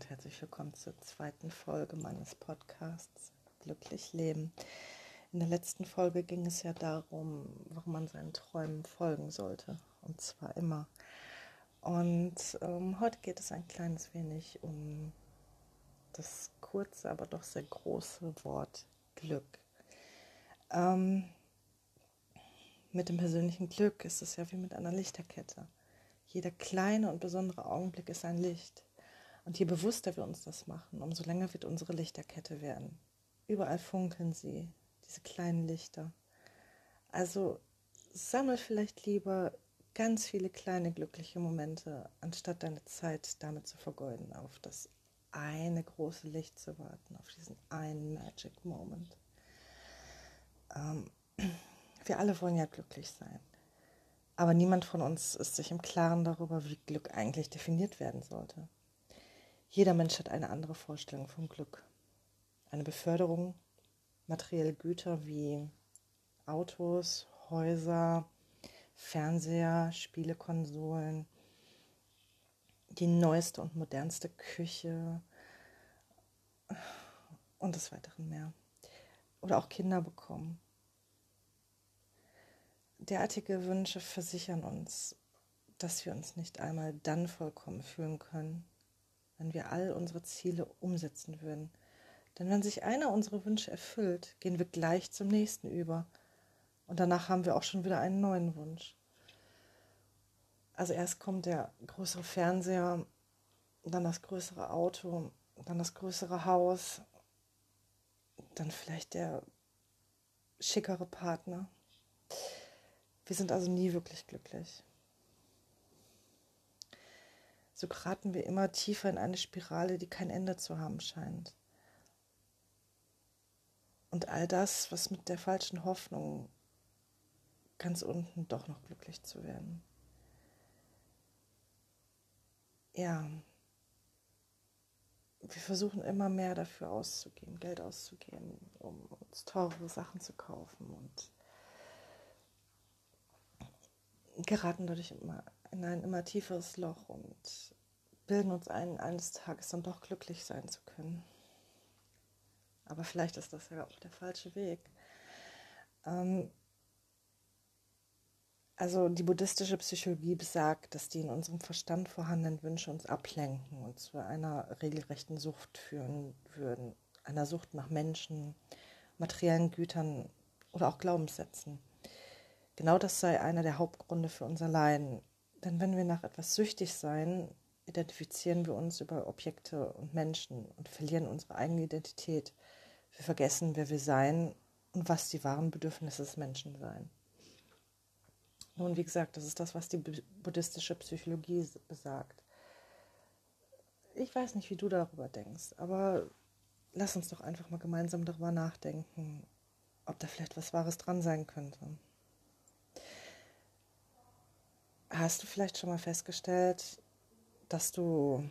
und herzlich willkommen zur zweiten Folge meines Podcasts Glücklich Leben. In der letzten Folge ging es ja darum, warum man seinen Träumen folgen sollte und zwar immer. Und ähm, heute geht es ein kleines wenig um das kurze, aber doch sehr große Wort Glück. Ähm, mit dem persönlichen Glück ist es ja wie mit einer Lichterkette. Jeder kleine und besondere Augenblick ist ein Licht. Und je bewusster wir uns das machen, umso länger wird unsere Lichterkette werden. Überall funkeln sie, diese kleinen Lichter. Also sammel vielleicht lieber ganz viele kleine glückliche Momente, anstatt deine Zeit damit zu vergeuden, auf das eine große Licht zu warten, auf diesen einen Magic Moment. Ähm, wir alle wollen ja glücklich sein. Aber niemand von uns ist sich im Klaren darüber, wie Glück eigentlich definiert werden sollte. Jeder Mensch hat eine andere Vorstellung vom Glück. Eine Beförderung, materielle Güter wie Autos, Häuser, Fernseher, Spielekonsolen, die neueste und modernste Küche und des Weiteren mehr. Oder auch Kinder bekommen. Derartige Wünsche versichern uns, dass wir uns nicht einmal dann vollkommen fühlen können, wenn wir all unsere Ziele umsetzen würden. Denn wenn sich einer unserer Wünsche erfüllt, gehen wir gleich zum nächsten über. Und danach haben wir auch schon wieder einen neuen Wunsch. Also erst kommt der größere Fernseher, dann das größere Auto, dann das größere Haus, dann vielleicht der schickere Partner. Wir sind also nie wirklich glücklich. So geraten wir immer tiefer in eine Spirale, die kein Ende zu haben scheint. Und all das, was mit der falschen Hoffnung ganz unten doch noch glücklich zu werden. Ja, wir versuchen immer mehr dafür auszugeben, Geld auszugeben, um uns teure Sachen zu kaufen und geraten dadurch immer in ein immer tieferes Loch und bilden uns ein, eines Tages dann doch glücklich sein zu können. Aber vielleicht ist das ja auch der falsche Weg. Ähm also die buddhistische Psychologie besagt, dass die in unserem Verstand vorhandenen Wünsche uns ablenken und zu einer regelrechten Sucht führen würden. Einer Sucht nach Menschen, materiellen Gütern oder auch Glaubenssätzen. Genau das sei einer der Hauptgründe für unser Leiden. Denn wenn wir nach etwas süchtig sein, identifizieren wir uns über Objekte und Menschen und verlieren unsere eigene Identität. Wir vergessen, wer wir sein und was die wahren Bedürfnisse des Menschen seien. Nun, wie gesagt, das ist das, was die buddhistische Psychologie besagt. Ich weiß nicht, wie du darüber denkst, aber lass uns doch einfach mal gemeinsam darüber nachdenken, ob da vielleicht was Wahres dran sein könnte. Hast du vielleicht schon mal festgestellt, dass du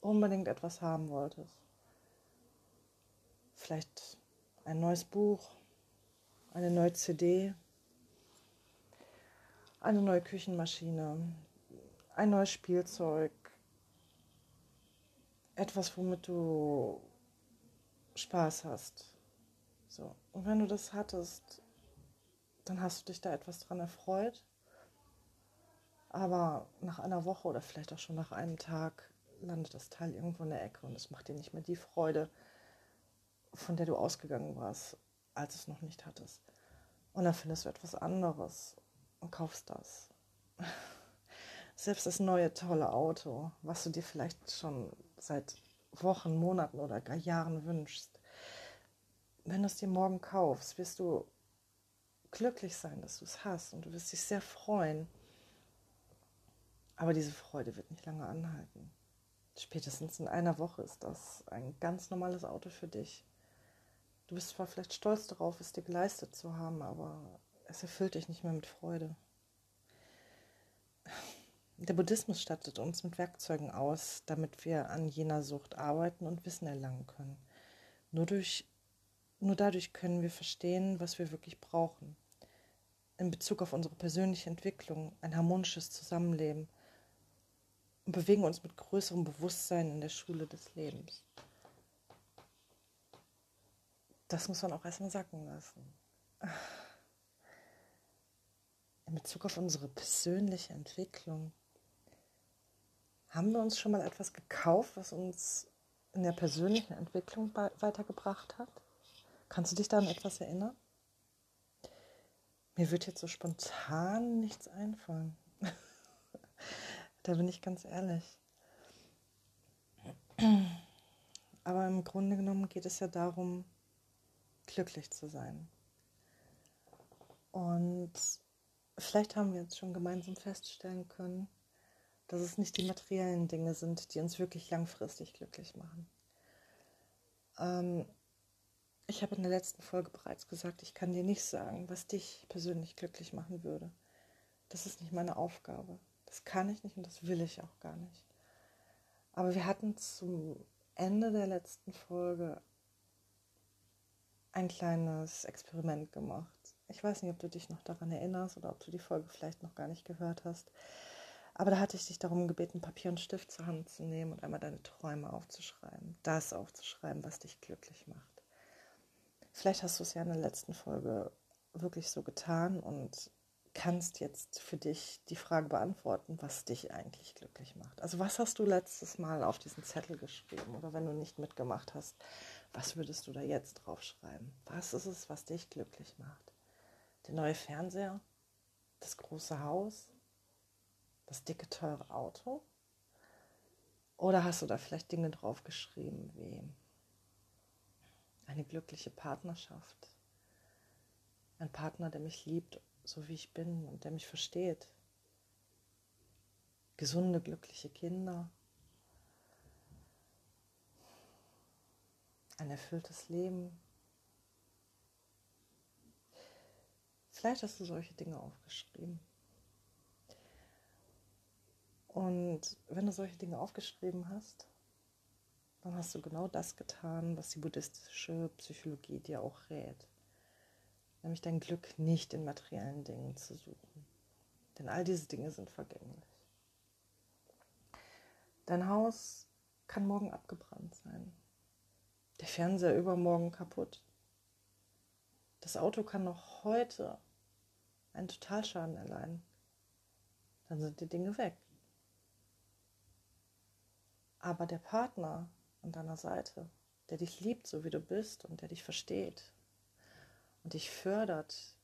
unbedingt etwas haben wolltest? Vielleicht ein neues Buch, eine neue CD, eine neue Küchenmaschine, ein neues Spielzeug, etwas, womit du Spaß hast. So. Und wenn du das hattest, dann hast du dich da etwas dran erfreut aber nach einer Woche oder vielleicht auch schon nach einem Tag landet das Teil irgendwo in der Ecke und es macht dir nicht mehr die Freude, von der du ausgegangen warst, als es noch nicht hattest. Und dann findest du etwas anderes und kaufst das. Selbst das neue tolle Auto, was du dir vielleicht schon seit Wochen, Monaten oder gar Jahren wünschst. Wenn du es dir morgen kaufst, wirst du glücklich sein, dass du es hast und du wirst dich sehr freuen. Aber diese Freude wird nicht lange anhalten. Spätestens in einer Woche ist das ein ganz normales Auto für dich. Du bist zwar vielleicht stolz darauf, es dir geleistet zu haben, aber es erfüllt dich nicht mehr mit Freude. Der Buddhismus stattet uns mit Werkzeugen aus, damit wir an jener Sucht arbeiten und Wissen erlangen können. Nur, durch, nur dadurch können wir verstehen, was wir wirklich brauchen. In Bezug auf unsere persönliche Entwicklung, ein harmonisches Zusammenleben und bewegen uns mit größerem Bewusstsein in der Schule des Lebens. Das muss man auch erstmal sacken lassen. In Bezug auf unsere persönliche Entwicklung. Haben wir uns schon mal etwas gekauft, was uns in der persönlichen Entwicklung weitergebracht hat? Kannst du dich da an etwas erinnern? Mir wird jetzt so spontan nichts einfallen. da bin ich ganz ehrlich. Aber im Grunde genommen geht es ja darum, glücklich zu sein. Und vielleicht haben wir jetzt schon gemeinsam feststellen können, dass es nicht die materiellen Dinge sind, die uns wirklich langfristig glücklich machen. Ähm, ich habe in der letzten Folge bereits gesagt, ich kann dir nicht sagen, was dich persönlich glücklich machen würde. Das ist nicht meine Aufgabe. Das kann ich nicht und das will ich auch gar nicht. Aber wir hatten zum Ende der letzten Folge ein kleines Experiment gemacht. Ich weiß nicht, ob du dich noch daran erinnerst oder ob du die Folge vielleicht noch gar nicht gehört hast. Aber da hatte ich dich darum gebeten, Papier und Stift zur Hand zu nehmen und einmal deine Träume aufzuschreiben. Das aufzuschreiben, was dich glücklich macht. Vielleicht hast du es ja in der letzten Folge wirklich so getan und kannst jetzt für dich die Frage beantworten, was dich eigentlich glücklich macht. Also was hast du letztes Mal auf diesen Zettel geschrieben oder wenn du nicht mitgemacht hast, was würdest du da jetzt draufschreiben? Was ist es, was dich glücklich macht? Der neue Fernseher? Das große Haus? das dicke, teure Auto? Oder hast du da vielleicht Dinge draufgeschrieben wie eine glückliche Partnerschaft? Ein Partner, der mich liebt, so wie ich bin und der mich versteht? Gesunde, glückliche Kinder? Ein erfülltes Leben? Vielleicht hast du solche Dinge aufgeschrieben. Und wenn du solche Dinge aufgeschrieben hast, dann hast du genau das getan, was die buddhistische Psychologie dir auch rät. Nämlich dein Glück nicht in materiellen Dingen zu suchen. Denn all diese Dinge sind vergänglich. Dein Haus kann morgen abgebrannt sein. Der Fernseher übermorgen kaputt. Das Auto kann noch heute einen Totalschaden erleiden. Dann sind die Dinge weg. Aber der Partner an deiner Seite, der dich liebt, so wie du bist und der dich versteht und dich fördert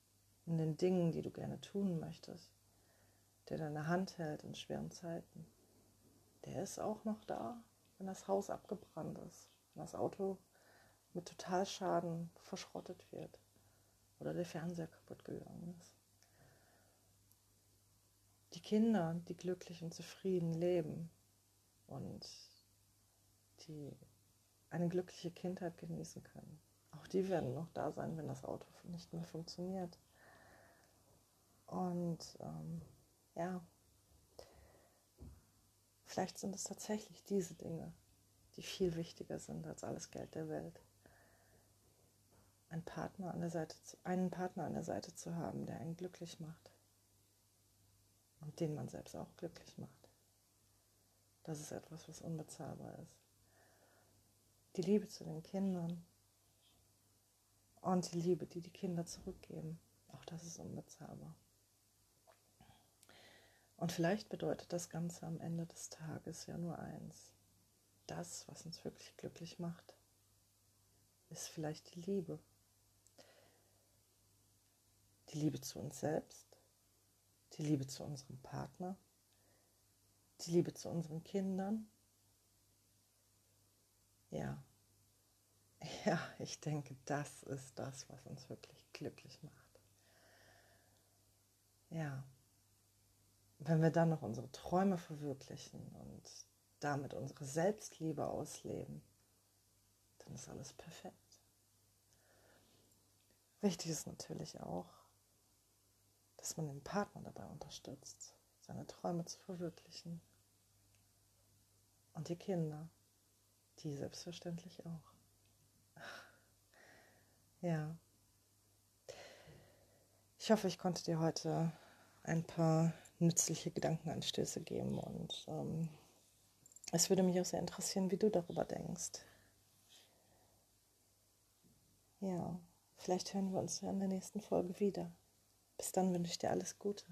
in den Dingen, die du gerne tun möchtest, der deine Hand hält in schweren Zeiten, der ist auch noch da, wenn das Haus abgebrannt ist, wenn das Auto mit Totalschaden verschrottet wird oder der Fernseher kaputt gegangen ist. Die Kinder, die glücklich und zufrieden leben und die eine glückliche Kindheit genießen können. Auch die werden noch da sein, wenn das Auto nicht mehr funktioniert. Und ähm, ja, vielleicht sind es tatsächlich diese Dinge, die viel wichtiger sind als alles Geld der Welt. Einen Partner an der Seite, einen Partner an der Seite zu haben, der einen glücklich macht und den man selbst auch glücklich macht. Das ist etwas, was unbezahlbar ist die Liebe zu den Kindern und die Liebe, die die Kinder zurückgeben. Auch das ist unbezahlbar. Und vielleicht bedeutet das Ganze am Ende des Tages ja nur eins. Das, was uns wirklich glücklich macht, ist vielleicht die Liebe. Die Liebe zu uns selbst, die Liebe zu unserem Partner, die Liebe zu unseren Kindern ja. Ja, ich denke, das ist das, was uns wirklich glücklich macht. Ja. Wenn wir dann noch unsere Träume verwirklichen und damit unsere Selbstliebe ausleben, dann ist alles perfekt. Wichtig ist natürlich auch, dass man den Partner dabei unterstützt, seine Träume zu verwirklichen. Und die Kinder. Die selbstverständlich auch. Ja. Ich hoffe, ich konnte dir heute ein paar nützliche Gedankenanstöße geben und ähm, es würde mich auch sehr interessieren, wie du darüber denkst. Ja, vielleicht hören wir uns ja in der nächsten Folge wieder. Bis dann wünsche ich dir alles Gute.